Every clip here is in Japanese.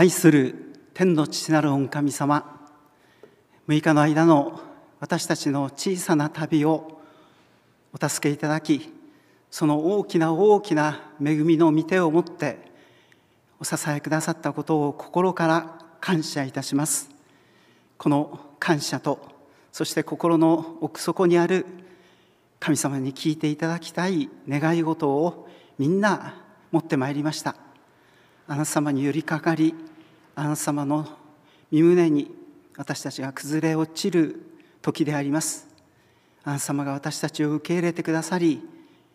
愛する天の父なる御神様6日の間の私たちの小さな旅をお助けいただきその大きな大きな恵みの御手を持ってお支えくださったことを心から感謝いたします。この感謝とそして心の奥底にある神様に聞いていただきたい願い事をみんな持ってまいりました。あなた様に寄りかかりあなた様の身胸に私たちが崩れ落ちる時であります。あなた様が私たちを受け入れてくださり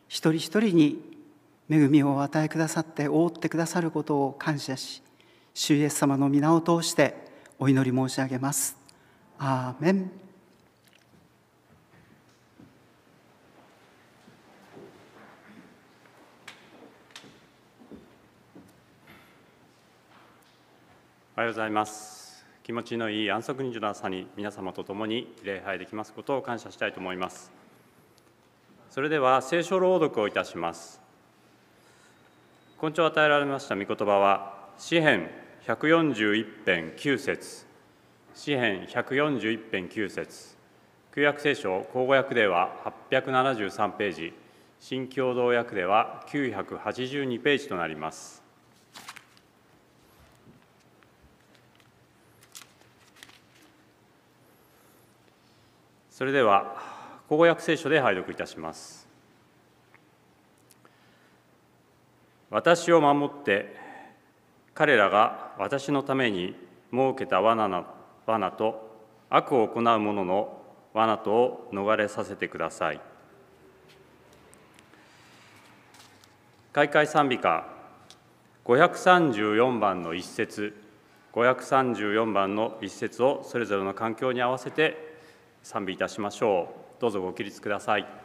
一人一人に恵みを与えくださって覆ってくださることを感謝し主イエス様の皆を通してお祈り申し上げます。アーメン。おはようございます。気持ちのいい安息日の朝に皆様と共に礼拝できますことを感謝したいと思います。それでは聖書朗読をいたします。今朝与えられました御言葉は詩編141編9節。詩編141編9節。旧約聖書口語訳では873ページ。新共同訳では982ページとなります。それでは口語訳聖書で拝読いたします。私を守って彼らが私のために設けた罠な罠と悪を行う者の罠とを逃れさせてください。開会賛美歌534番の一節534番の一節をそれぞれの環境に合わせて賛美いたしましょう。どうぞご起立ください。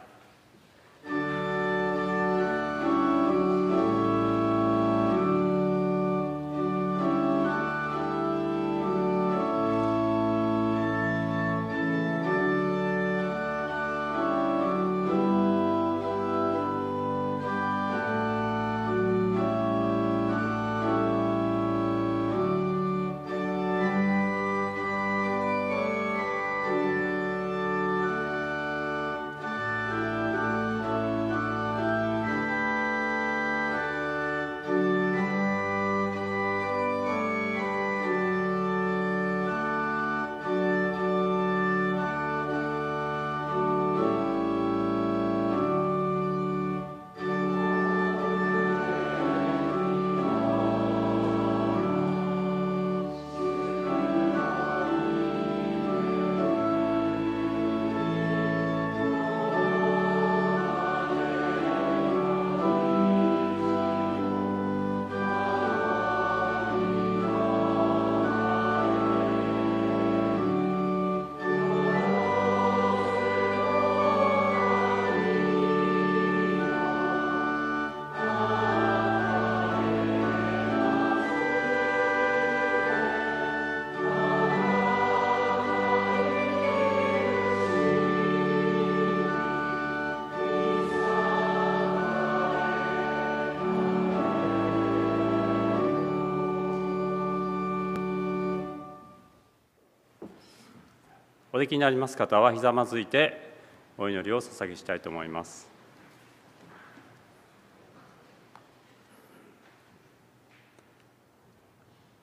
できになります方はひざまずいてお祈りを捧げしたいと思います。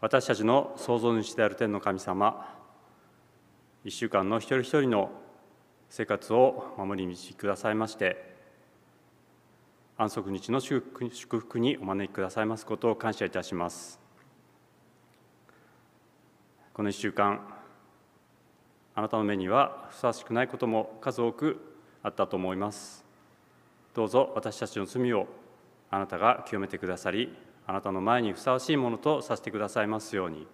私たちの創造主である天の神様一週間の一人一人の生活を守り導きくださいまして安息日の祝福にお招きくださいますことを感謝いたします。この一週間あなたの目にはふさわしくないことも数多くあったと思いますどうぞ私たちの罪をあなたが清めてくださりあなたの前にふさわしいものとさせてくださいますように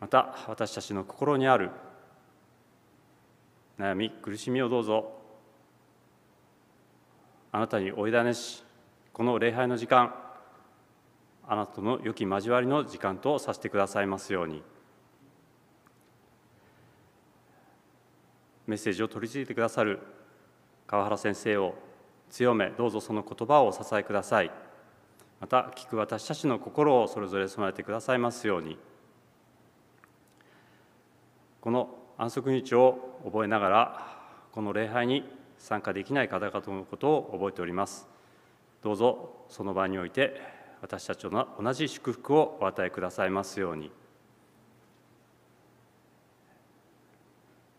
また私たちの心にある悩み苦しみをどうぞあなたにお委ねしこの礼拝の時間あなたの良き交わりの時間とさせてくださいますように。メッセージを取り次いでくださる川原先生を強めどうぞその言葉をお支えください。また聞く私たちの心をそれぞれ備えてくださいますように。この安息日を覚えながらこの礼拝に参加できない方々のことを覚えております。どうぞその場において私たちの同じ祝福をお与えくださいますように。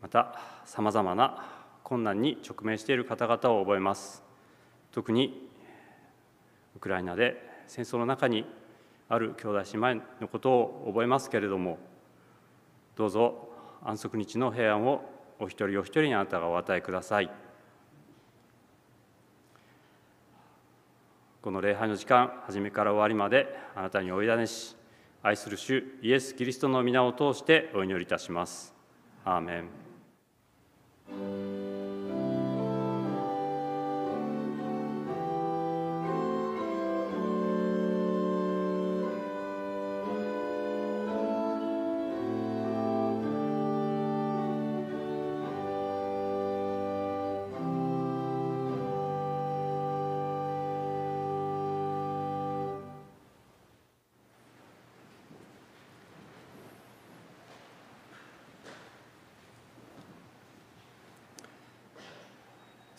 またさまざまな困難に直面している方々を覚えます。特にウクライナで戦争の中にある兄弟姉妹のことを覚えますけれどもどうぞ安息日の平安をお一人お一人にあなたがお与えください。この礼拝の時間初めから終わりまであなたにお委ねし愛する主イエス・キリストの皆を通してお祈りいたします。アーメン。Amen.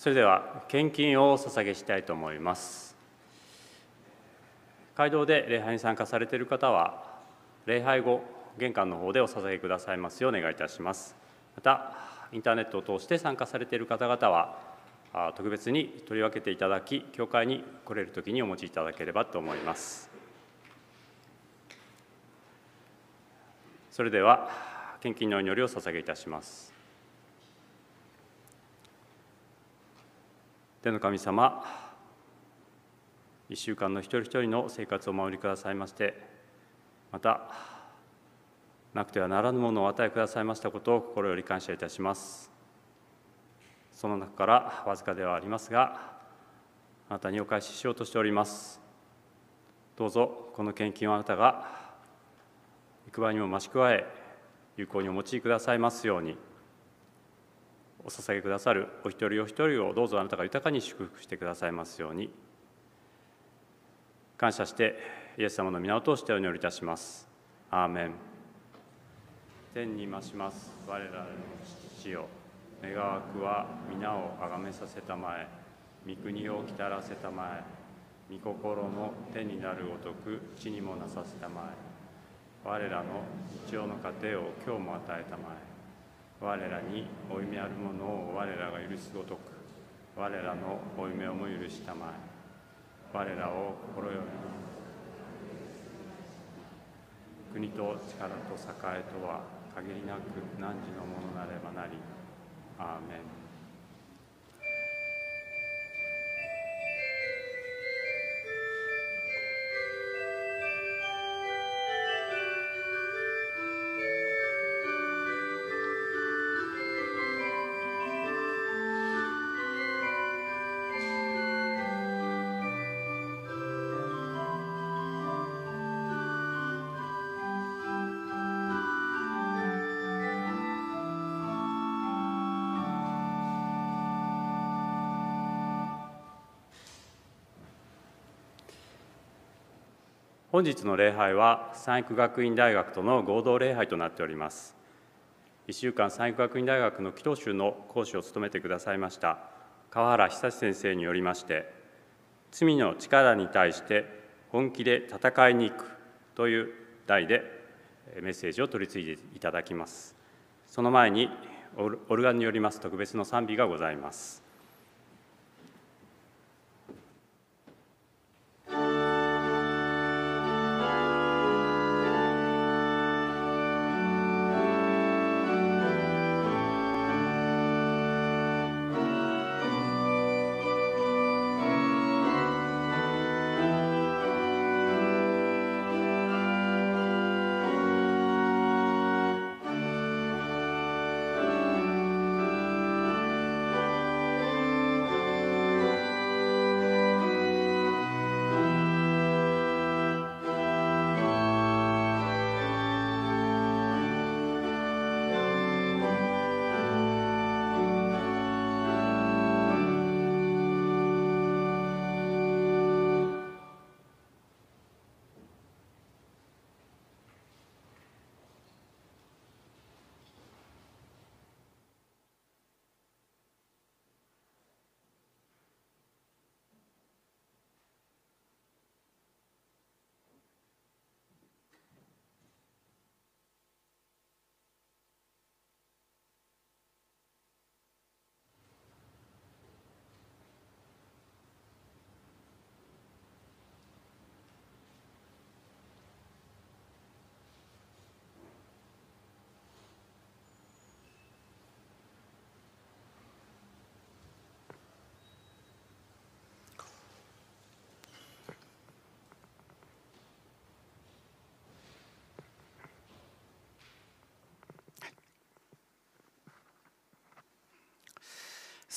それでは献金をお捧げしたいと思います。街道で礼拝に参加されている方は礼拝後玄関の方でお捧げくださいますようお願いいたします。またインターネットを通して参加されている方々は特別に取り分けていただき教会に来れる時にお持ちいただければと思います。それでは献金の祈りを捧げいたします。天の神様1週間の一人一人の生活をお守りくださいましてまたなくてはならぬものを与えくださいましたことを心より感謝いたします。その中からわずかではありますがあなたにお返ししようとしております。どうぞこの献金をあなたが幾倍にも増し加え有効にお持ちくださいますように。お捧げくださるお一人お一人をどうぞあなたが豊かに祝福してくださいますように。感謝してイエス様の皆を通してお祈りいたします。アーメン。天に増します。我らの父よ。願わくは皆をあがめさせたまえ。御国をきたらせたまえ。御心の天になるごとく地にもなさせたまえ。我らの日曜の糧を今日も与えたまえ。我らに負い目あるものを我らが許すごとく我らの負い目をも許したまえ我らを心より国と力と栄えとは限りなく汝のものなればなりアーメン。本日の礼拝は三育学院大学との合同礼拝となっております。1週間三育学院大学の祈祷集の講師を務めてくださいました川原久先生によりまして罪の力に対して本気で戦いに行くという題でメッセージを取り次いでいただきます。その前にオルガンによります特別の賛美がございます。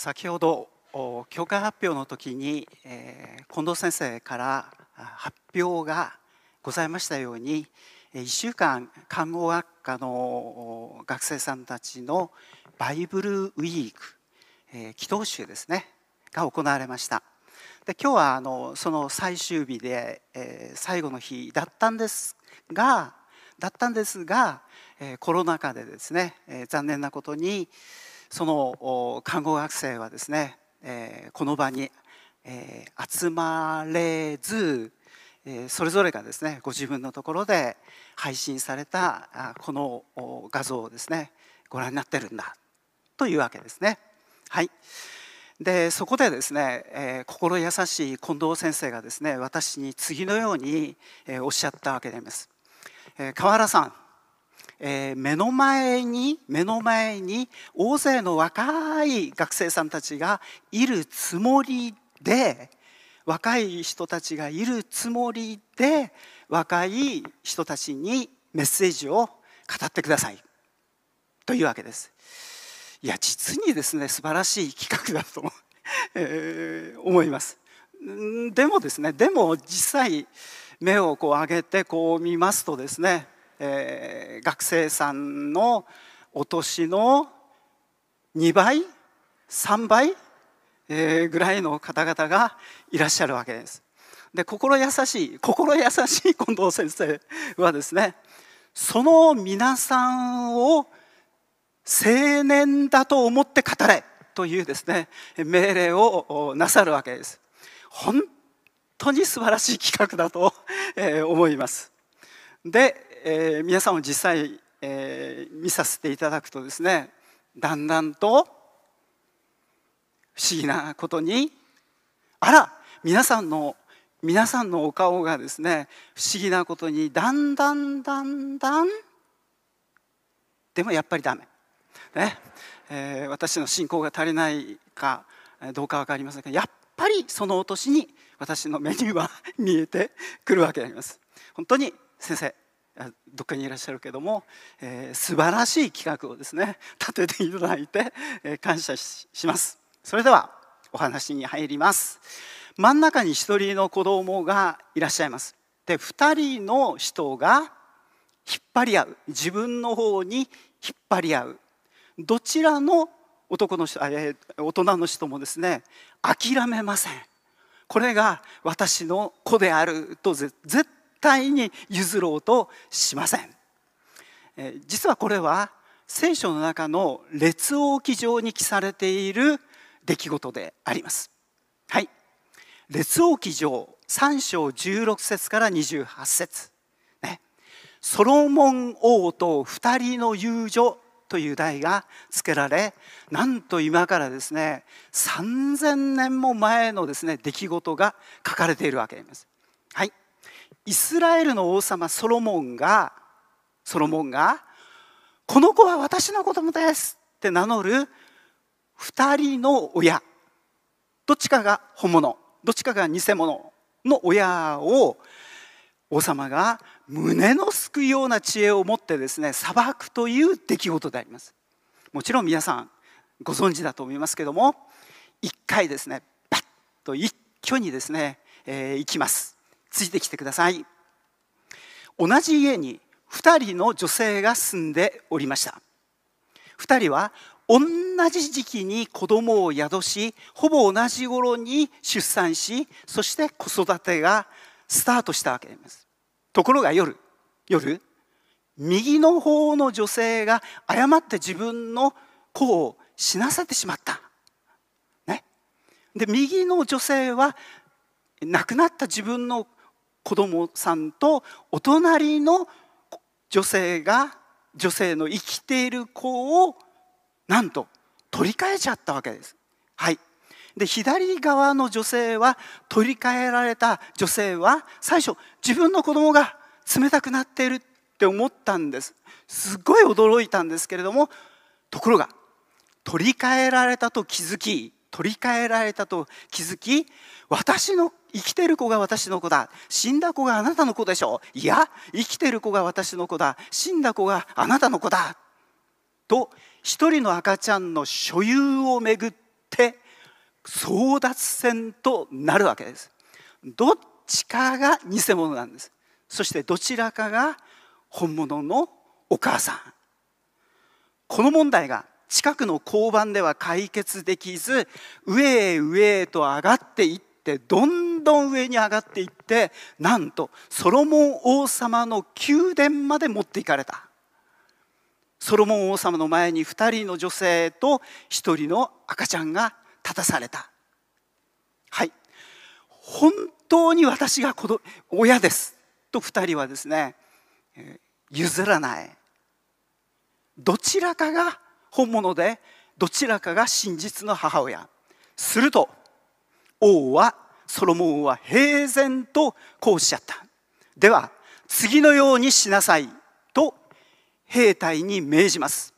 先ほど教会発表の時に、えー、近藤先生から発表がございましたように1週間看護学科の学生さんたちのバイブルウィーク、えー、祈祷集ですねが行われました。で今日はあのその最終日で、えー、最後の日だったんですがだったんですが、えー、コロナ禍でですね、えー、残念なことにその看護学生はですね、えー、この場に、えー、集まれず、えー、それぞれがですねご自分のところで配信されたこの画像をですねご覧になってるんだというわけですね。はいでそこでですね、えー、心優しい近藤先生がですね私に次のように、えー、おっしゃったわけであります、えー、河原さん、えー、目の前に目の前に大勢の若い学生さんたちがいるつもりで若い人たちがいるつもりで若い人たちにメッセージを語ってください。というわけです。いや実にですね素晴らしい企画だと、えー、思います。でもですねでも実際目をこう上げてこう見ますとですね、えー、学生さんのお年の2倍3倍、えー、ぐらいの方々がいらっしゃるわけです。で心優しい心優しい近藤先生はですねその皆さんを青年だと思って語れというですね命令をなさるわけです本当に素晴らしい企画だと思いますで、えー、皆さんも実際、えー、見させていただくとですねだんだんと不思議なことにあら皆さんの皆さんのお顔がですね不思議なことにだんだんだんだんでもやっぱりダメ。ね。えー、私の信仰が足りないかどうか分かりませんがやっぱりそのお年に私の目には見えてくるわけであります。本当に先生どっかにいらっしゃるけども、えー、素晴らしい企画をですね 立てていただいて、えー、感謝します。それではお話に入ります。真ん中に一人の子供がいらっしゃいます。で2人の人が引っ張り合う。自分の方に引っ張り合う。どちらの男の人、え大人の人もですね諦めません。これが私の子であると絶対に譲ろうとしません、実はこれは聖書の中の列王記上に記されている出来事であります。はい。列王記上3章16節から28節。ね。ソロモン王と2人の遊女という題が付けられなんと今からですね3000年も前のですね出来事が書かれているわけです。はい、イスラエルの王様ソロモンがソロモンが「この子は私の子供です」って名乗る2人の親。どっちかが本物どっちかが偽物の親を王様が胸のすくような知恵を持ってですね裁くという出来事であります。もちろん皆さんご存知だと思いますけども一回ですねパッと一挙にですね、えー、行きます。ついてきてください。同じ家に2人の女性が住んでおりました。2人は同じ時期に子供を宿しほぼ同じ頃に出産しそして子育てがスタートしたわけです。ところが夜夜右の方の女性が誤って自分の子を死なせてしまった。ね、で右の女性は亡くなった自分の子供さんとお隣の女性が女性の生きている子をなんと取り替えちゃったわけです。はいで左側の女性は取り替えられた女性は最初自分の子供が冷たくなっているって思ったんですすごい驚いたんですけれどもところが取り替えられたと気づき取り替えられたと気づき私の生きてる子が私の子だ。死んだ子があなたの子でしょう。いや生きてる子が私の子だ。死んだ子があなたの子だ。と一人の赤ちゃんの所有をめぐって争奪戦となるわけです。どっちかが偽物なんです。そしてどちらかが本物のお母さん。この問題が近くの交番では解決できず上へ上へと上がっていってどんどん上に上がっていってなんとソロモン王様の宮殿まで持っていかれた。ソロモン王様の前に2人の女性と1人の赤ちゃんが立たされた。はい。本当に私が子親です。と2人はですね譲らない。どちらかが本物でどちらかが真実の母親。すると王はソロモンは平然とこうおっしゃった。では次のようにしなさいと兵隊に命じます。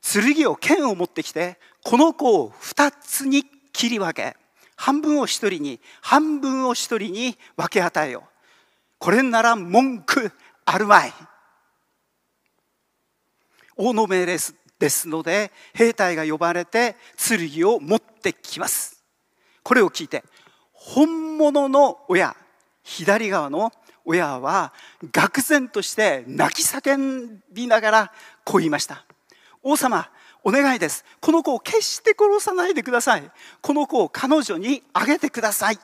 剣を剣を持ってきてこの子を2つに切り分け半分を1人に半分を1人に分け与えよう。これなら文句あるまい。王の命令す。ですので兵隊が呼ばれて剣を持ってきます。これを聞いて本物の親左側の親は愕然として泣き叫びながらこう言いました。王様お願いです。この子を決して殺さないでください。この子を彼女にあげてください。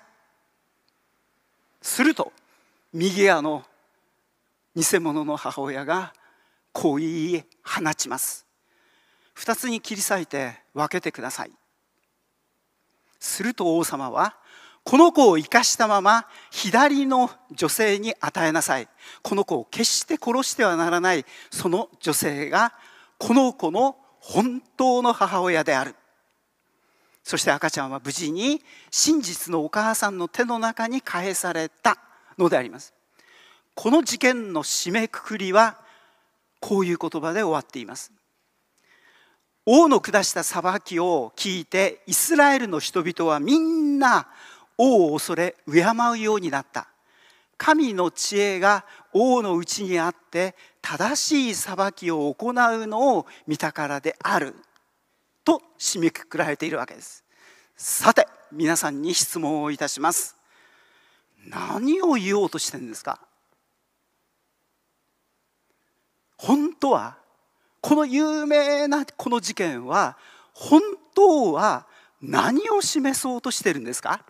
すると右側の偽物の母親がこう言い放ちます。二つに切り裂いて分けてください。すると王様はこの子を生かしたまま左の女性に与えなさい。この子を決して殺してはならないその女性がこの子の本当の母親である。そして赤ちゃんは無事に真実のお母さんの手の中に返されたのであります。この事件の締めくくりはこういう言葉で終わっています。王の下した裁きを聞いてイスラエルの人々はみんな王を恐れ敬うようになった。神の知恵が王のうちにあって正しい裁きを行うのを見たからである。と締めくくられているわけです。さて皆さんに質問をいたします。何を言おうとしてるんですか？本当はこの有名なこの事件は本当は何を示そうとしてるんですか？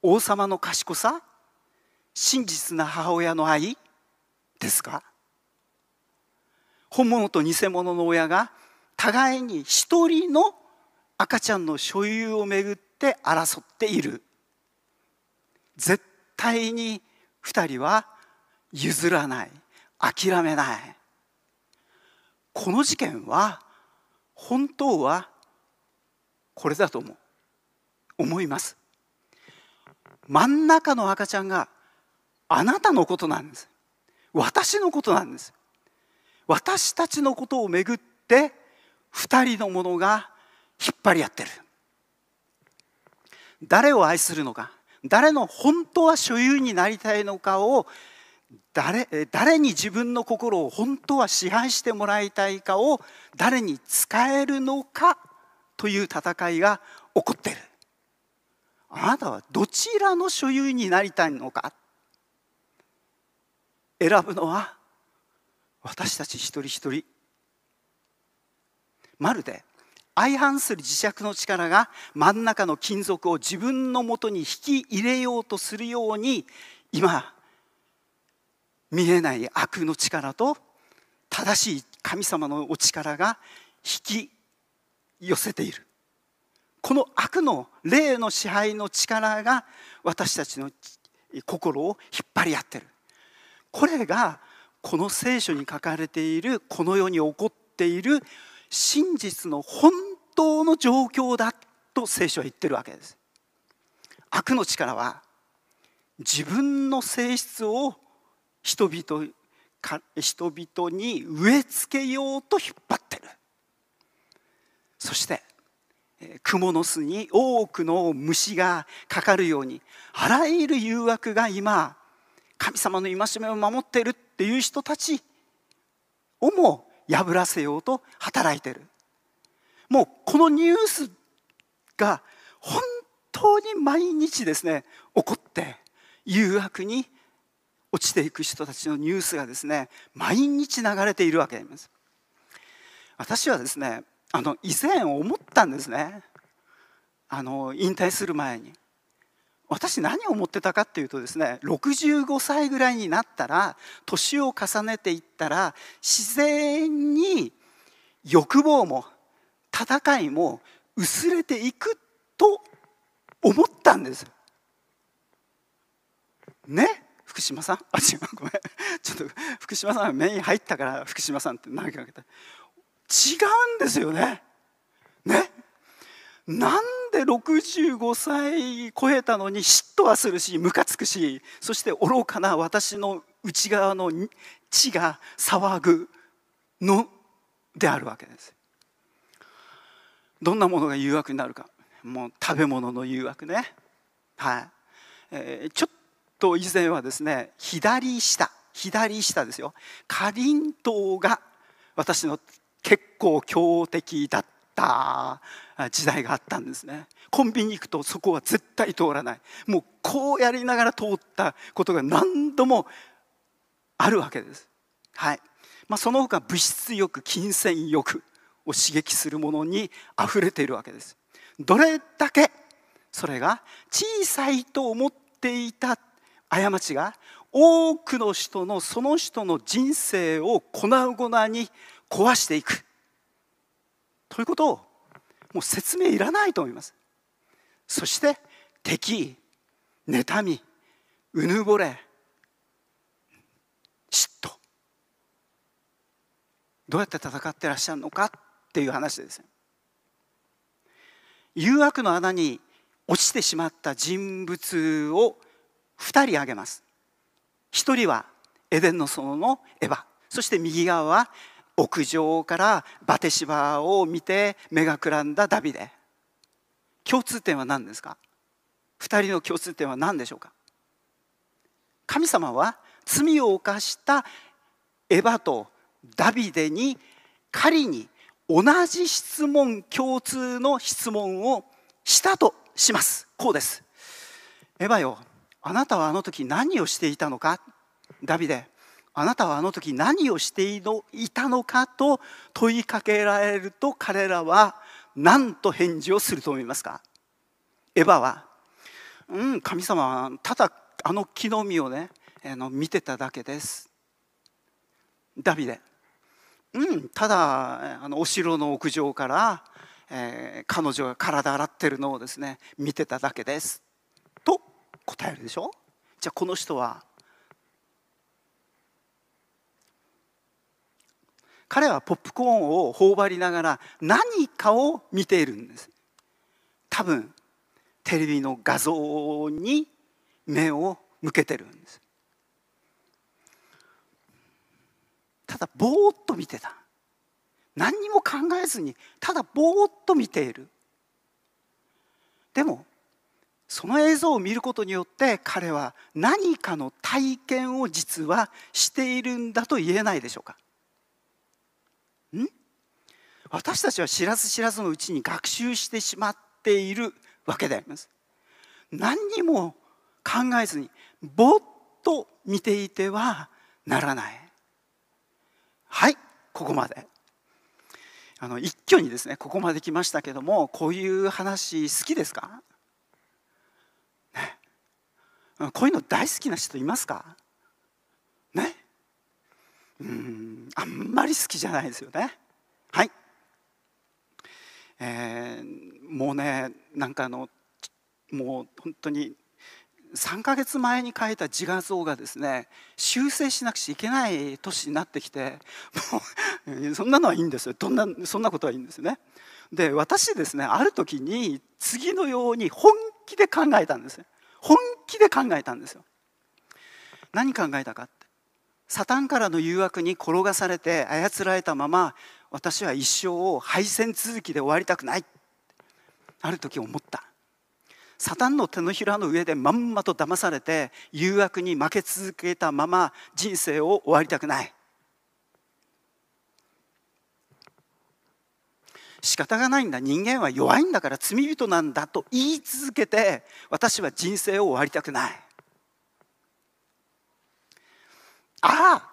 王様の賢さ？真実な母親の愛ですか？本物と偽物の親が互いに一人の赤ちゃんの所有をめぐって争っている。絶対に2人は譲らない。諦めない。この事件は本当はこれだと思う。思います。真ん中の赤ちゃんがあなたのことなんです。私のことなんです。私たちのことをめぐって2人の者が引っ張り合ってる。誰を愛するのか誰の本当は所有になりたいのかを誰誰に自分の心を本当は支配してもらいたいかを誰に使えるのかという戦いが起こっている。あなたはどちらの所有になりたいのか。選ぶのは私たち一人一人。まるで相反する磁石の力が真ん中の金属を自分のもとに引き入れようとするように今見えない悪の力と正しい神様のお力が引き寄せている。この悪の霊の支配の力が私たちの心を引っ張り合ってる。これがこの聖書に書かれているこの世に起こっている真実の本当の状況だと聖書は言ってるわけです。悪の力は自分の性質を人々人々に植え付けようと引っ張ってる。そして蜘蛛の巣に多くの虫がかかるようにあらゆる誘惑が今神様の戒めを守っているっていう人たちをも破らせようと働いてる。もうこのニュースが本当に毎日ですね起こって誘惑に落ちていく人たちのニュースがですね毎日流れているわけです。私はですねあの以前思ったんですね。あの引退する前に。私何を思ってたかっていうとですね65歳ぐらいになったら年を重ねていったら自然に欲望も戦いも薄れていくと思ったんです。ね？福島さん？あ違うごめん。ちょっと福島さん目に入ったから福島さんって投げかけた。違うんですよね。ね？なんで65歳超えたのに嫉妬はするしムカつくしそして愚かな私の内側の血が騒ぐのであるわけです。どんなものが誘惑になるか。もう食べ物の誘惑ね。はい、えー、ちょっと以前はですね左下左下ですよ。かりんとうが私の結構強敵だった時代があったんですね。コンビニ行くとそこは絶対通らない。もうこうやりながら通ったことが何度もあるわけです。はい。まあ、その他物質欲金銭欲を刺激するものにあふれているわけです。どれだけそれが小さいと思っていた過ちが多くの人のその人の人生を粉々に壊していく。ということをもう説明いらないと思います。そして敵妬みうぬぼれ嫉妬。どうやって戦ってらっしゃるのかっていう話です。誘惑の穴に落ちてしまった人物を2人挙げます。1人はエデンの園のエヴァ。そして右側は屋上からバテシバを見て目がくらんだダビデ。共通点は何ですか？2人の共通点は何でしょうか？神様は罪を犯したエヴァとダビデに仮に同じ質問共通の質問をしたとします。こうです。エヴァよ。あなたはあの時何をしていたのか？ダビデあなたはあの時何をしていたのかと問いかけられると彼らは何と返事をすると思いますか？エヴァは「うん神様はただあの木の実をねあの見てただけです」ダビデうんただあのお城の屋上から、えー、彼女が体洗ってるのをですね見てただけです。と答えるでしょ？じゃあこの人は彼はポップコーンを頬張りながら何かを見ているんです。多分テレビの画像に目を向けてるんです。ただぼーっと見てた。何にも考えずにただぼーっと見ている。でもその映像を見ることによって彼は何かの体験を実はしているんだと言えないでしょうか？ん？私たちは知らず知らずのうちに学習してしまっているわけであります。何にも考えずにぼっと見ていてはならない。はいここまで。あの一挙にですねここまで来ましたけどもこういう話好きですか、こういうの大好きな人いますか？ね？うんあんまり好きじゃないですよね。はい、えー、もうねなんかあのもう本当に3か月前に描いた自画像がですね修正しなくちゃいけない年になってきてもう そんなのはいいんですよ。どんなそんなことはいいんですよね。で私ですねある時に次のように本気で考えたんですよ。本気で考えたんですよ。何考えたかって。サタンからの誘惑に転がされて操られたまま私は一生を敗戦続きで終わりたくないある時思った。サタンの手のひらの上でまんまと騙されて誘惑に負け続けたまま人生を終わりたくない。仕方がないんだ。人間は弱いんだから罪人なんだと言い続けて私は人生を終わりたくない。ああ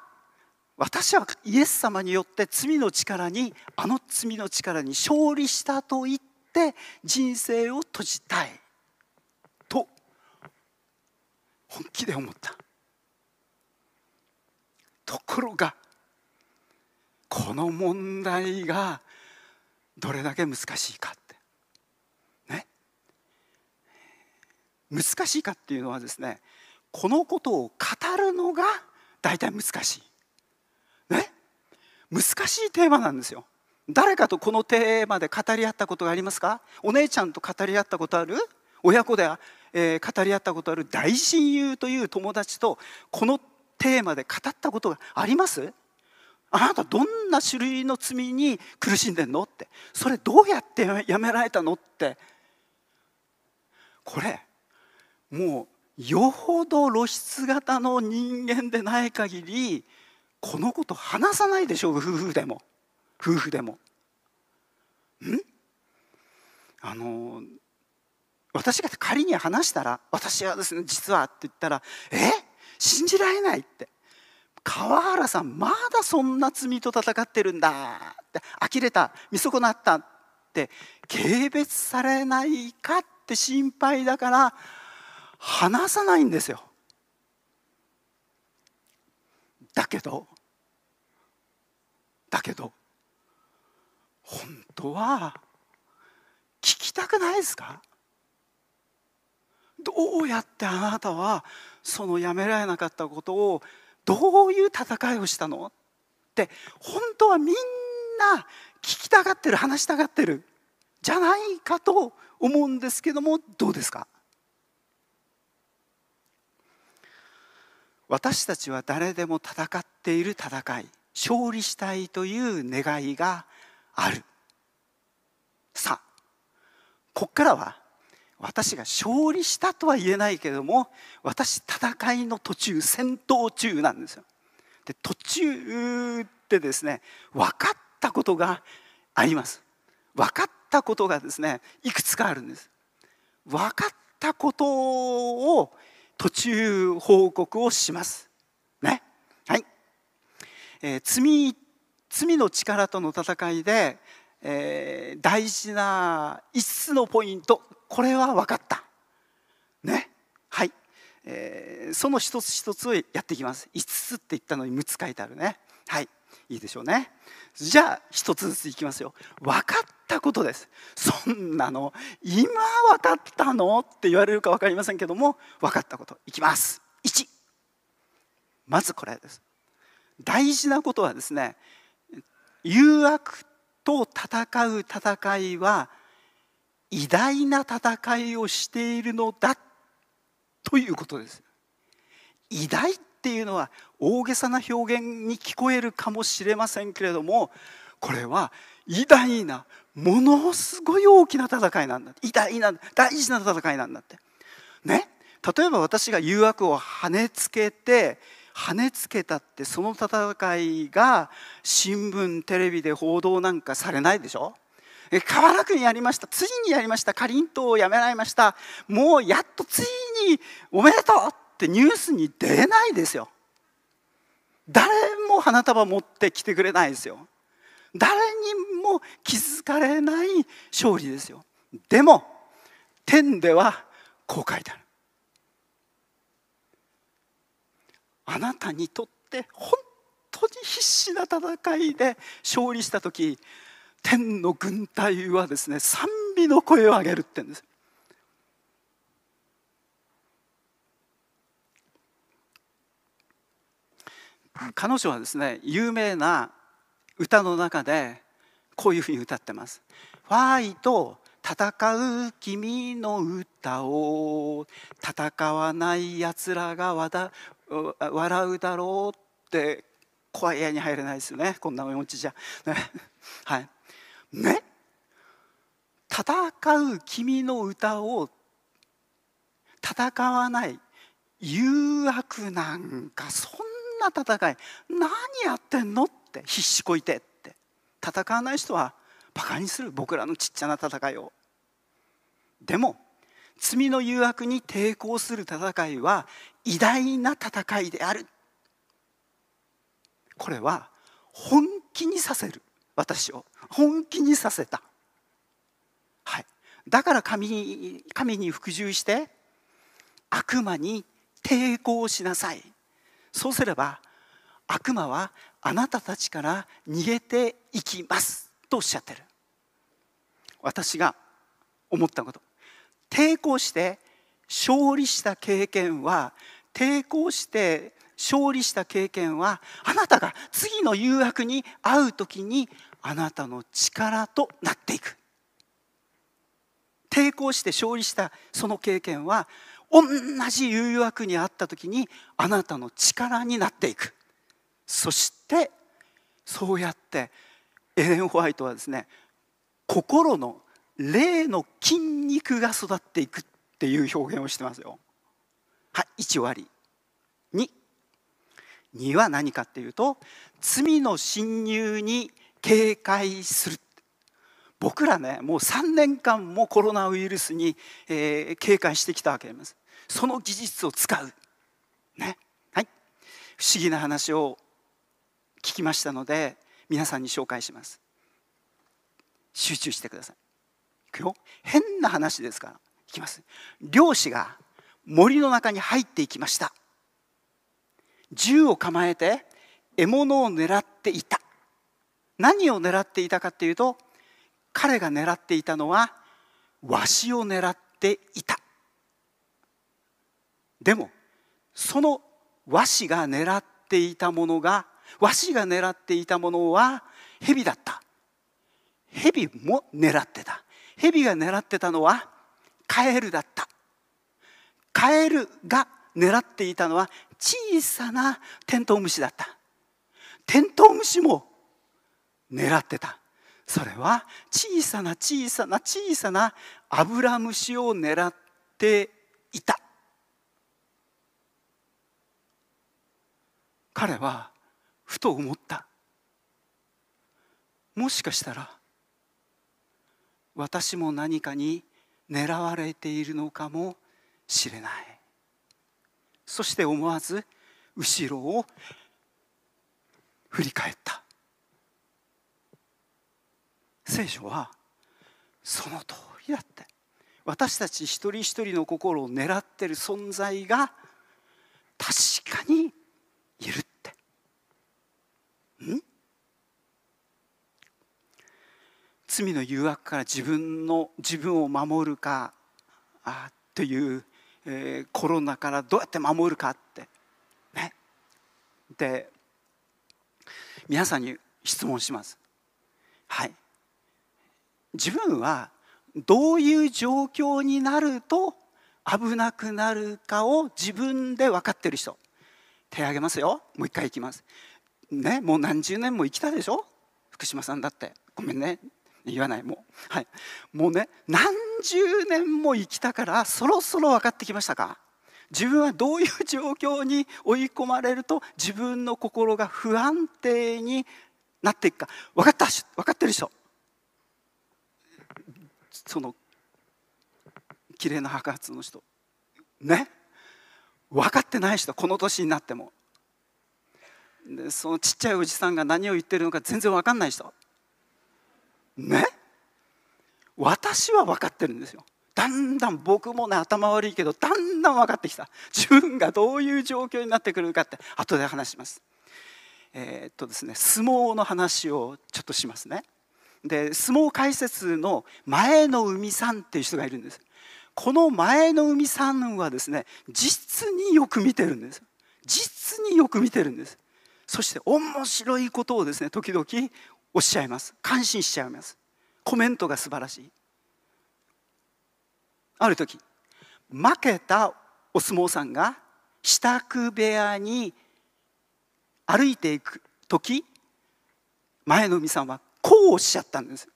私はイエス様によって罪の力にあの罪の力に勝利したと言って人生を閉じたい。と本気で思った。ところがこの問題がどれだけ難しいかって。ね。難しいかっていうのはですねこのことを語るのが大体難しい。ね。難しいテーマなんですよ。誰かとこのテーマで語り合ったことがありますか？お姉ちゃんと語り合ったことある？親子で、えー、語り合ったことある大親友という友達とこのテーマで語ったことがあります？あなたどんな種類の罪に苦しんでんのって。それどうやってやめられたのって。これもうよほど露出型の人間でない限りこのこと話さないでしょう夫婦でも。夫婦でも。ん？あの私が仮に話したら「私はですね実は」って言ったら「え？信じられない」って。川原さんまだそんな罪と戦ってるんだって呆れた見損なったって軽蔑されないかって心配だから話さないんですよ。だけどだけど本当は聞きたくないですか？どうやってあなたはそのやめられなかったことをどういう戦いをしたの？って本当はみんな聞きたがってる話したがってるじゃないかと思うんですけどもどうですか？私たちは誰でも戦っている戦い勝利したいという願いがある。さあこっからは私が勝利したとは言えないけれども私戦いの途中戦闘中なんですよ。で途中でですね分かったことがあります。分かったことがですねいくつかあるんです。分かったことを途中報告をします。ね。はい。えー、罪罪の力との戦いで、えー、大事な5つのポイントこれは分かった。ね。はい、えー、その一つ一つをやっていきます。5つって言ったのに6つ書いてあるね。はい。いいでしょうね。じゃあ一つずついきますよ。分かったことです。そんなの今分かったのって言われるか分かりませんけども分かったこと。いきます。1まずこれです。大事なことはですね誘惑と戦う戦いは偉大な戦いをしているのだということです。偉大っていうのは大げさな表現に聞こえるかもしれませんけれどもこれは偉大なものすごい大きな戦いなんだ偉大な大事な戦いなんだって。ね？例えば私が誘惑を跳ねつけて跳ねつけたってその戦いが新聞テレビで報道なんかされないでしょ？川原君やりました。ついにやりました。かりんとうをやめられました。もうやっとついにおめでとうってニュースに出ないですよ。誰も花束持ってきてくれないですよ。誰にも気づかれない勝利ですよ。でも天ではこう書いてある。あなたにとって本当に必死な戦いで勝利した時天の軍隊はですね賛美の声を上げるって言うんです。彼女はですね有名な歌の中でこういうふうに歌ってます「ファイト戦う君の歌を戦わないやつらが笑うだろう」って怖い部屋に入れないですよね。こんなお持ちじゃ。ね、はい。ね。戦う君の歌を戦わない誘惑なんかそんな戦い。何やってんのって必死こいてって。戦わない人はバカにする僕らのちっちゃな戦いを。でも罪の誘惑に抵抗する戦いは偉大な戦いである。これは本気にさせる。私を本気にさせた、はい、だから神神に服従して悪魔に抵抗しなさい。そうすれば悪魔はあなたたちから逃げていきます。とおっしゃってる。私が思ったこと。抵抗して勝利した経験は抵抗して勝利した経験はあなたが次の誘惑に会う時にあなたの力となっていく抵抗して勝利したその経験は同じ誘惑にあった時にあなたの力になっていくそしてそうやってエレン・ホワイトはですね心の霊の筋肉が育っていくっていう表現をしてますよ。はい、1終わり。2。2は何かっていうと罪の侵入に警戒する。僕らねもう3年間もコロナウイルスに、えー、警戒してきたわけです。その技術を使う。ね。はい。不思議な話を聞きましたので皆さんに紹介します。集中してください。いくよ変な話ですからいきます漁師が森の中に入っていきました銃を構えて獲物を狙っていた何を狙っていたかっていうと彼が狙っていたのはワシを狙っていた。でもそのワシが狙っていたものがワシが狙っていたものは蛇だった。蛇も狙ってた。蛇が狙ってたのはカエルだった。カエルが狙っていたのは小さなテントウムシだった。テントウムシも狙ってた。それは小さな小さな小さなアブラムシを狙っていた。彼はふと思った。もしかしたら私も何かに狙われているのかもしれない。そして思わず後ろを振り返った。聖書はその通りだって。私たち一人一人の心を狙ってる存在が確かにいるって。ん？罪の誘惑から自分の自分を守るかあという、えー、コロナからどうやって守るかって。ね。で皆さんに質問します。はい。自分はどういう状況になると危なくなるかを自分で分かってる人。手挙げますよ。もう一回いきます。ねもう何十年も生きたでしょ？福島さんだって。ごめんね。言わない。もう。はい。もうね何十年も生きたからそろそろ分かってきましたか？自分はどういう状況に追い込まれると自分の心が不安定になっていくか。分かった？分かってる人。その綺麗な白髪の人。ね？分かってない人この年になっても。でそのちっちゃいおじさんが何を言ってるのか全然分かんない人。ね？私は分かってるんですよ。だんだん僕もね頭悪いけどだんだん分かってきた。自分がどういう状況になってくるかって後で話します。えー、っとですね相撲の話をちょっとしますね。で相撲解説の前の海さんっていう人がいるんです。この前の海さんはですね実によく見てるんです。実によく見てるんです。そして面白いことをですね時々おっしゃいます。感心しちゃいます。コメントが素晴らしい。ある時負けたお相撲さんが支度部屋に歩いていく時前の海さんはこうおっしゃったんです。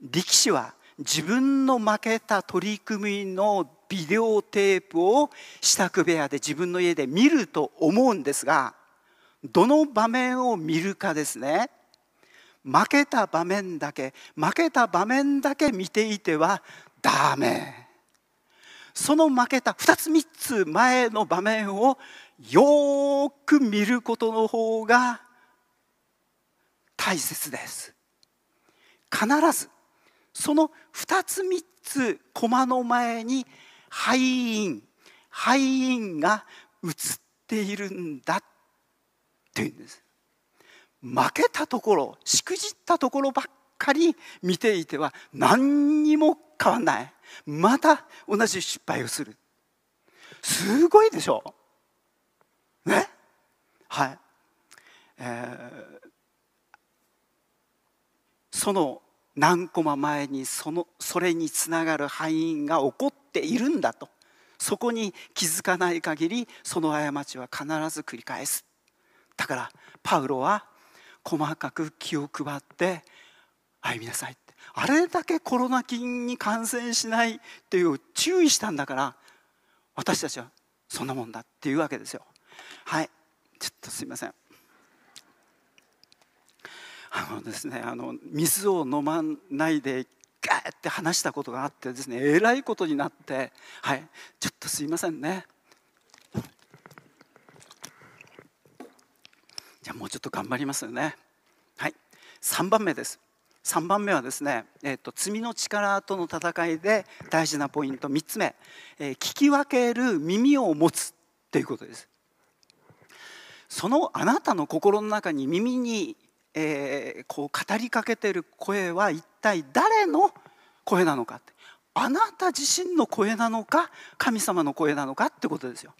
力士は自分の負けた取り組みのビデオテープを支度部屋で自分の家で見ると思うんですがどの場面を見るかですね。負けた場面だけ負けた場面だけ見ていてはダメ。その負けた2つ3つ前の場面をよく見ることの方が大切です。必ずその2つ3つコマの前に敗因敗因が映っているんだっていうんです。負けたところしくじったところばっかり見ていては何にも変わんない。また同じ失敗をする。すごいでしょ？ね？はい、えー、その何コマ前にそのそれにつながる敗因が起こっているんだと。そこに気づかない限りその過ちは必ず繰り返す。だからパウロは細かく気を配って歩みなさいって。あれだけコロナ菌に感染しないっていう注意したんだから私たちはそんなもんだっていうわけですよ。はい。ちょっとすいません。あのですねあの水を飲まないでガーって話したことがあってですねえらいことになってはいちょっとすいませんね。じゃあもうちょっと頑張りますよね。はい3番目です。3番目はですね、えーと、罪の力との戦いで大事なポイント3つ目、えー、聞き分ける耳を持つということです。そのあなたの心の中に耳にえー、こう語りかけてる声は一体誰の声なのかってあなた自身の声なのか神様の声なのかってことですよ。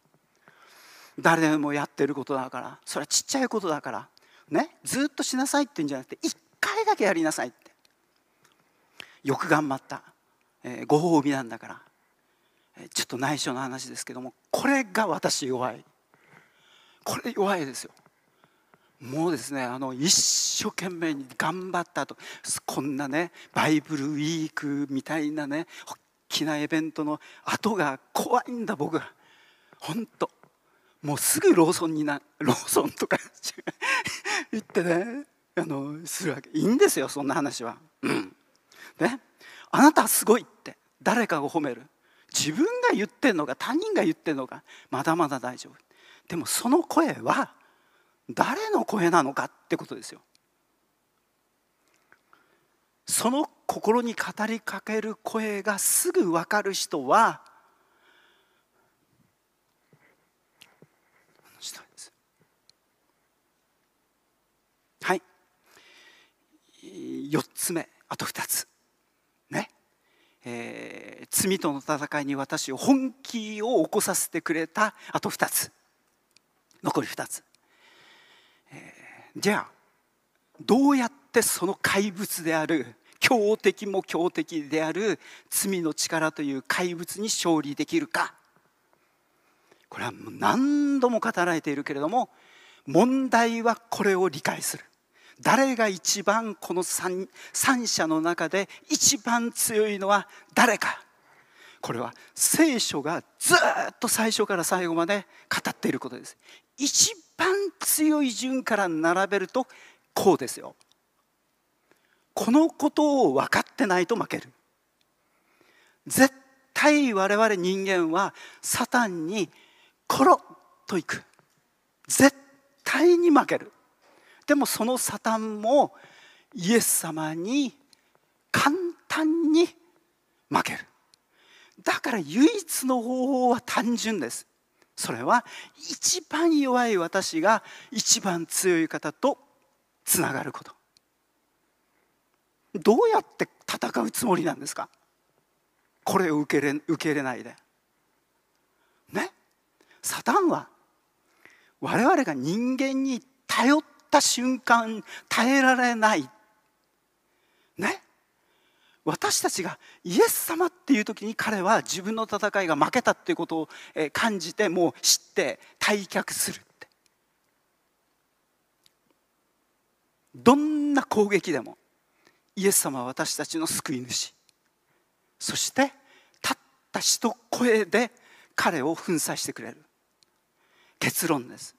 誰でもやってることだからそれはちっちゃいことだからねずっとしなさいって言うんじゃなくて一回だけやりなさいって。よく頑張った、えー、ご褒美なんだから、えー、ちょっと内緒の話ですけどもこれが私弱い。これ弱いですよ。もうですねあの一生懸命に頑張ったと。こんなねバイブルウィークみたいなね大きなイベントの後が怖いんだ僕は。本当。もうすぐローソンになローソンとか 言ってねあのするわけ。いいんですよそんな話は。うん、ね。あなたすごいって。誰かが褒める。自分が言ってんのか他人が言ってんのかまだまだ大丈夫。でもその声は誰の声なのかってことですよ。その心に語りかける声がすぐ分かる人ははい。4つ目あと2つ。ね。えー、罪との戦いに私を本気を起こさせてくれたあと2つ。残り2つ。じゃあどうやってその怪物である強敵も強敵である罪の力という怪物に勝利できるか。これはもう何度も語られているけれども問題はこれを理解する。誰が一番この 3, 3者の中で一番強いのは誰か。これは聖書がずっと最初から最後まで語っていることです。一番強い順から並べるとこうですよ。このことを分かってないと負ける。絶対我々人間はサタンにコロッといく。絶対に負ける。でもそのサタンもイエス様に簡単に負ける。だから唯一の方法は単純です。それは一番弱い私が一番強い方とつながること。どうやって戦うつもりなんですか？これを受けれ受け入れないで。ね？サタンは我々が人間に頼った瞬間耐えられない私たちがイエス様っていう時に彼は自分の戦いが負けたっていうことを感じてもう知って退却するって。どんな攻撃でもイエス様は私たちの救い主。そしてたった一声で彼を粉砕してくれる。結論です。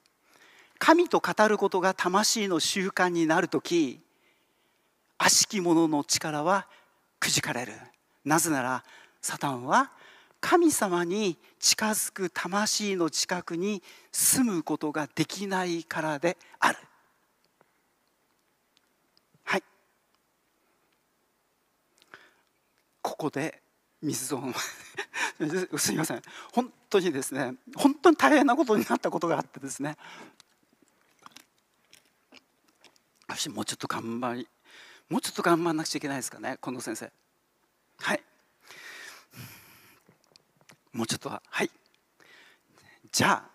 神と語ることが魂の習慣になる時悪しき者の力はくじかれる。なぜならサタンは神様に近づく魂の近くに住むことができないからである。はい。ここで水を すみません。本当にですね本当に大変なことになったことがあってですね。私もうちょっと頑張りもうちょっと頑張らなくちゃいけないですかね近藤先生。はい。もうちょっとははい。じゃあ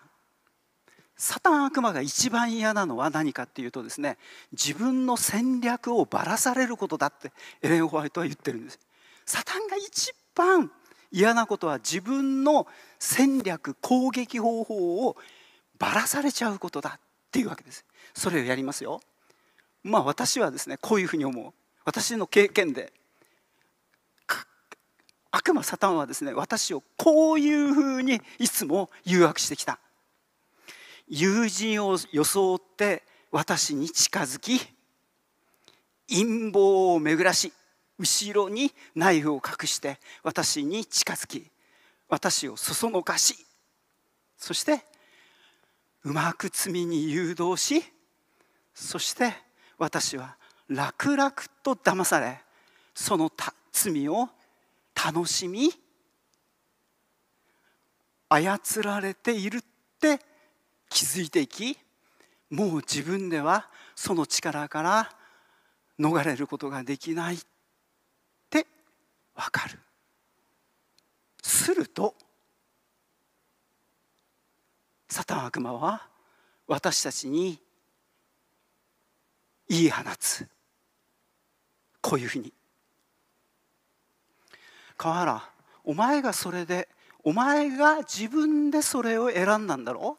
サタン悪魔が一番嫌なのは何かっていうとですね自分の戦略をばらされることだってエレン・ホワイトは言ってるんです。サタンが一番嫌なことは自分の戦略攻撃方法をばらされちゃうことだっていうわけです。それをやりますよ。まあ私はですねこういうふうに思う。私の経験で悪魔サタンはですね私をこういうふうにいつも誘惑してきた。友人を装って私に近づき陰謀を巡らし後ろにナイフを隠して私に近づき私をそそのかしそしてうまく罪に誘導しそして私は楽々と騙されその罪を楽しみ操られているって気づいていきもう自分ではその力から逃れることができないってわかる。するとサタン悪魔は私たちに言い放つ。こういうふうに。川原お前がそれでお前が自分でそれを選んだんだろ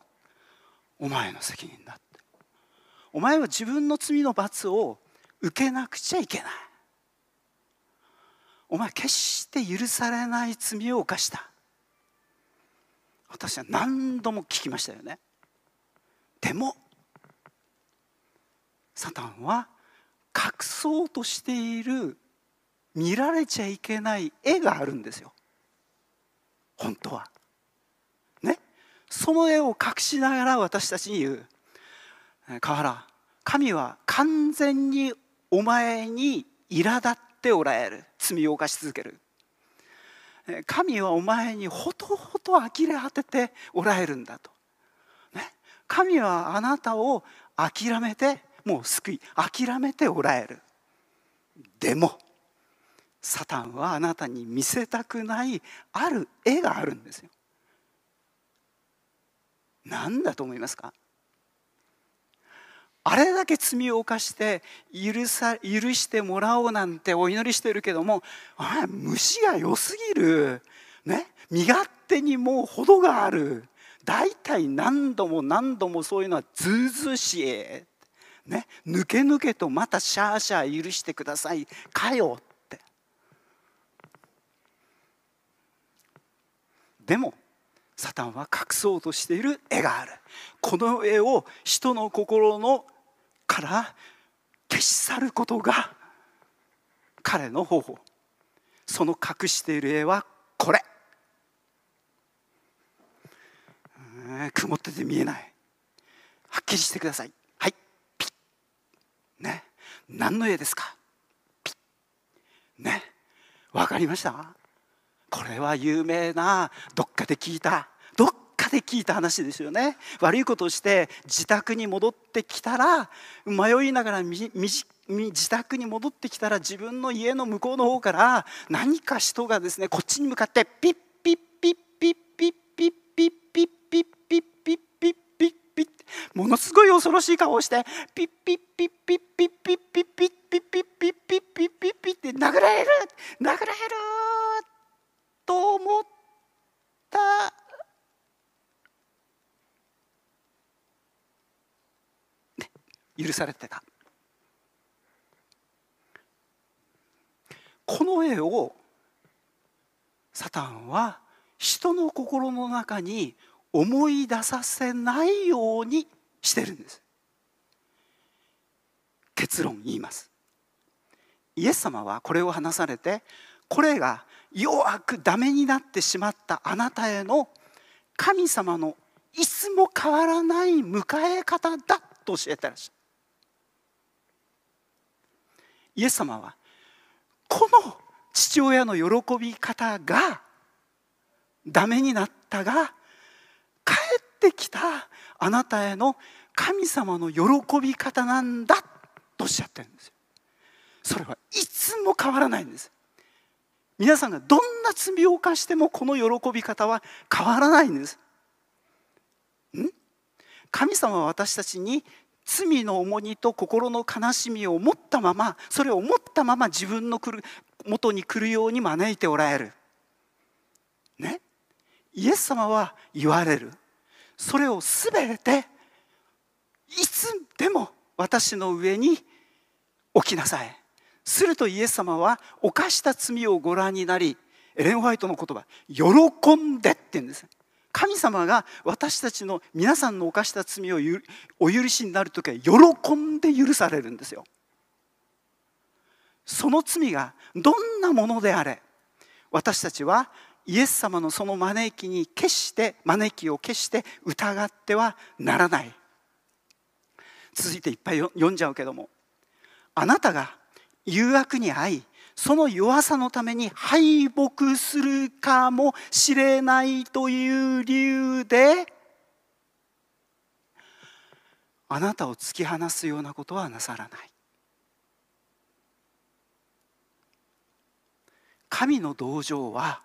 う？お前の責任だって。お前は自分の罪の罰を受けなくちゃいけない。お前決して許されない罪を犯した。私は何度も聞きましたよね。でもサタンは隠そうとしている見られちゃいけない絵があるんですよ。本当は。ね？その絵を隠しながら私たちに言う。河原神は完全にお前に苛立っておられる。罪を犯し続ける。神はお前にほとほと呆れ果てておられるんだと、ね、神はあなたを諦めてもう救い諦めておられる。でもサタンはあなたに見せたくないある絵があるんですよ。何だと思いますか？あれだけ罪を犯して許さ許してもらおうなんてお祈りしてるけどもあ虫が良すぎる、ね、身勝手にもう程がある。大体何度も何度もそういうのはずうずうしい、ね、抜け抜けとまたシャーシャー許してください。かよって。でもサタンは隠そうとしている絵がある。この絵を人の心のから消し去ることが彼の方法。その隠している絵はこれ。曇ってて見えない。はっきりしてください。ね。何の絵ですか？ね。わかりました？これは有名などっかで聞いたどっかで聞いた話ですよね。悪いことをして自宅に戻ってきたら迷いながら自宅に戻ってきたら自分の家の向こうの方から何か人がですねこっちに向かってピッピッピッピッピッピッピッピッものすごい恐ろしい顔をしてピッピッピッピッピッピッピッピッピッピッピッピッピッピッピッピッって殴られる殴られると思った許されてたこの絵をサタンは人の心の中に思い出させないようにしてるんです。結論言います。イエス様はこれを話されてこれが弱くダメになってしまったあなたへの神様のいつも変わらない迎え方だと教えてらっしゃる。イエス様はこの父親の喜び方がダメになったがってきたあなたへの神様の喜び方なんだとおっしゃってるんですよ。それはいつも変わらないんです。皆さんがどんな罪を犯してもこの喜び方は変わらないんです。ん？神様は私たちに罪の重荷と心の悲しみを持ったままそれを持ったまま自分の来る元に来るように招いておられる。ね？イエス様は言われる。それを全ていつでも私の上に置きなさい。するとイエス様は犯した罪をご覧になりエレン・ホワイトの言葉「喜んで」って言うんです。神様が私たちの皆さんの犯した罪をお許しになる時は喜んで許されるんですよ。その罪がどんなものであれ私たちはイエス様のその招きに決して招きを決して疑ってはならない。続いていっぱい読んじゃうけどもあなたが誘惑に遭いその弱さのために敗北するかもしれないという理由であなたを突き放すようなことはなさらない。神の同情は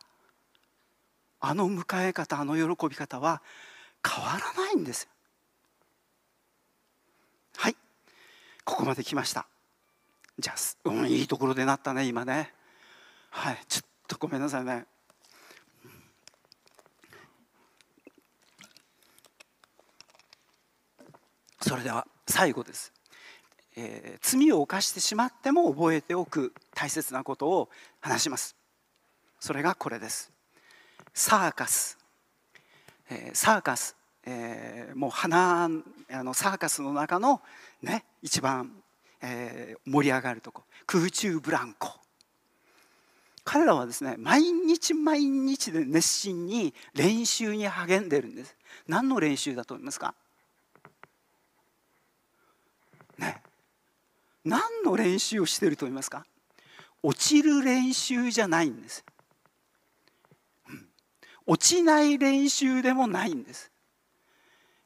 あの迎え方あの喜び方は変わらないんですはい。ここまで来ました。じゃあ、うん、いいところでなったね今ね。はい。ちょっとごめんなさいね。それでは最後です、えー、罪を犯してしまっても覚えておく大切なことを話します。それがこれです。サーカス、えー、サーカス、えー、もう花あのサーカスの中のね一番えー、盛り上がるとこ。空中ブランコ。彼らはですね毎日毎日で熱心に練習に励んでるんです。何の練習だと思いますか？ね。何の練習をしていると思いますか？落ちる練習じゃないんです、落ちない練習でもないんです。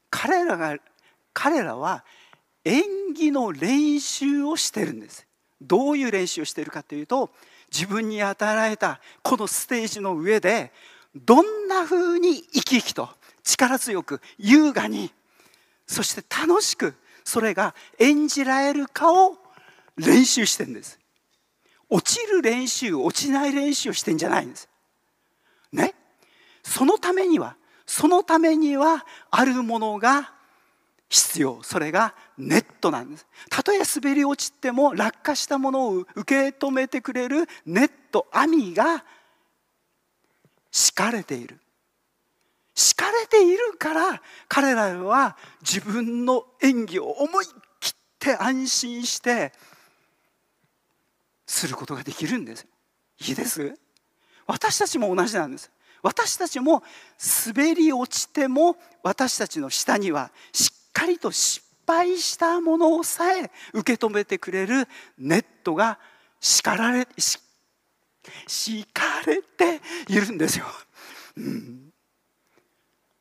彼らが彼らは演技の練習をしてるんです。どういう練習をしてるかというと自分に与えられたこのステージの上でどんなふうに生き生きと力強く優雅にそして楽しくそれが演じられるかを練習してるんです。落ちる練習落ちない練習をしてんじゃないんです。ね？そのためにはそのためにはあるものが必要。それがネットなんです。たとえ滑り落ちても落下したものを受け止めてくれるネット網が敷かれている。敷かれているから彼らは自分の演技を思い切って安心してすることができるんです。いいです？私たちも同じなんです。私たちも滑り落ちても私たちの下にはしっかりと失敗したものをさえ受け止めてくれるネットが叱られ敷かれているんですよ。うん、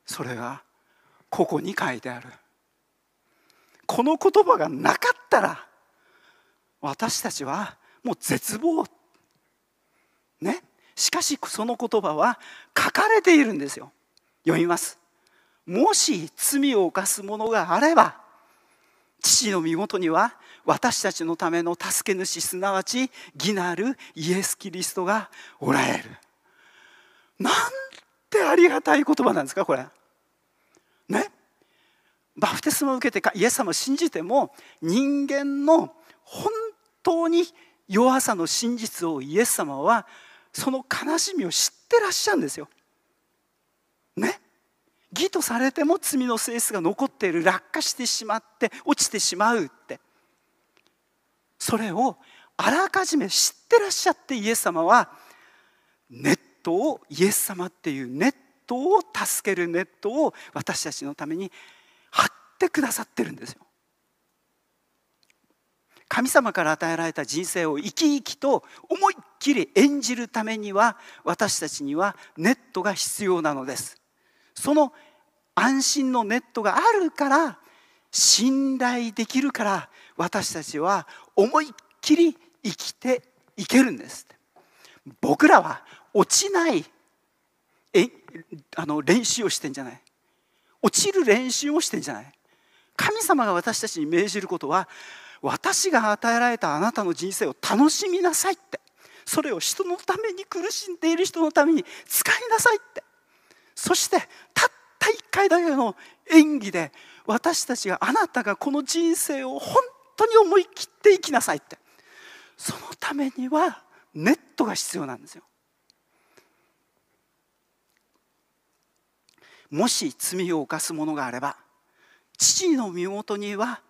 それがここに書いてある。この言葉がなかったら私たちはもう絶望。しかしその言葉は書かれているんですよ。読みます。もし罪を犯す者があれば父の身元には私たちのための助け主すなわち義なるイエス・キリストがおられるなんてありがたい言葉なんですかこれねバプテスマを受けてかイエス様を信じても人間の本当に弱さの真実をイエス様はその悲しみを知ってらっしゃるんですよ。ね？義とされても罪の性質が残っている落下してしまって落ちてしまうって。それをあらかじめ知ってらっしゃってイエス様はネットをイエス様っていうネットを助けるネットを私たちのために張ってくださってるんですよ。神様から与えられた人生を生き生きと思いっきり演じるためには私たちにはネットが必要なのです。その安心のネットがあるから信頼できるから私たちは思いっきり生きていけるんです。僕らは落ちないえあの練習をしてんじゃない。落ちる練習をしてんじゃない。神様が私たちに命じることは私が与えられたあなたの人生を楽しみなさいって。それを人のために苦しんでいる人のために使いなさいって。そしてたった一回だけの演技で私たちがあなたがこの人生を本当に思い切って生きなさいって。そのためにはネットが必要なんですよ。もし罪を犯す者があれば父の身元には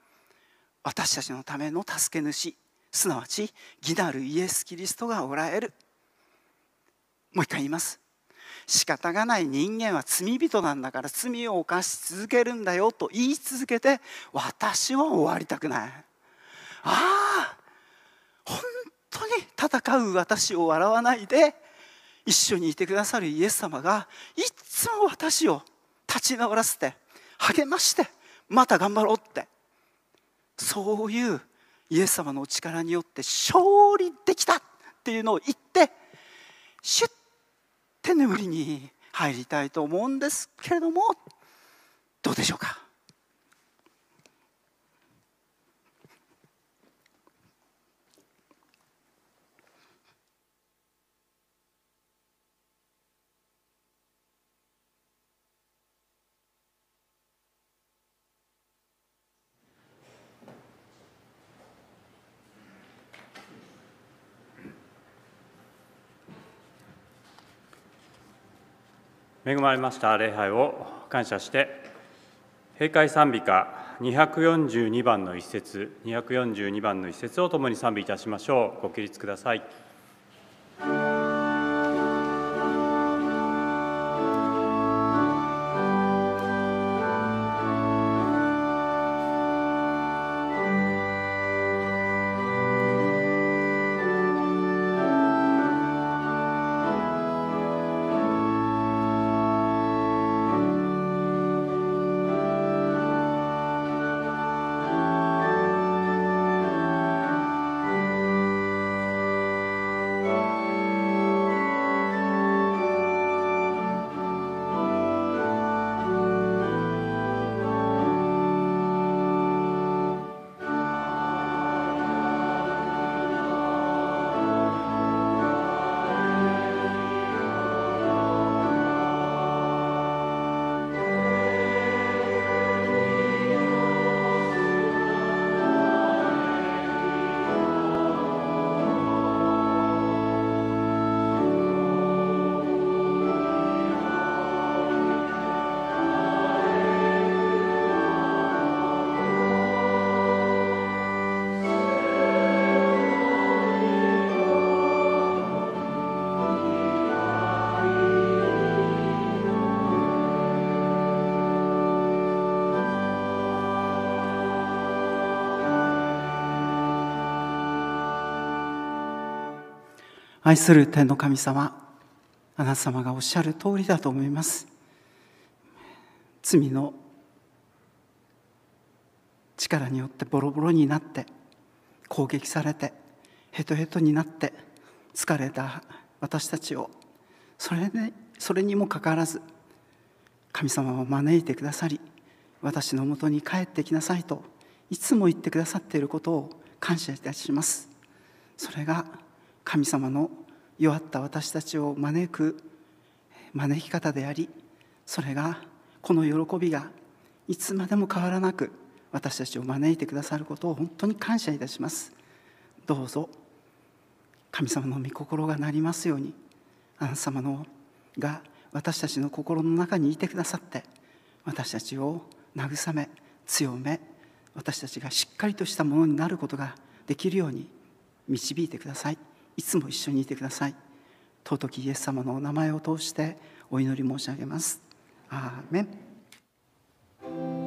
私たちのための助け主すなわち義なるイエス・キリストがおられる。もう一回言います。仕方がない人間は罪人なんだから罪を犯し続けるんだよと言い続けて私は終わりたくない。ああ本当に戦う私を笑わないで一緒にいてくださるイエス様がいつも私を立ち直らせて励ましてまた頑張ろうってそういうイエス様のお力によって勝利できたっていうのを言ってシュッて眠りに入りたいと思うんですけれどもどうでしょうか？恵まれました礼拝を感謝して閉会賛美歌242番の一節242番の一節を共に賛美いたしましょう。ご起立ください。愛する天の神様あなた様がおっしゃる通りだと思います。罪の力によってボロボロになって攻撃されてヘトヘトになって疲れた私たちをそれ,、ね、それにもかかわらず神様を招いてくださり私のもとに帰ってきなさいといつも言ってくださっていることを感謝いたします。それが神様の弱った私たちを招く招き方でありそれがこの喜びがいつまでも変わらなく私たちを招いてくださることを本当に感謝いたします。どうぞ神様の御心がなりますようにあなた様のが私たちの心の中にいてくださって私たちを慰め強め私たちがしっかりとしたものになることができるように導いてください。いつも一緒にいてください。尊きイエス様のお名前を通してお祈り申し上げます。アーメン。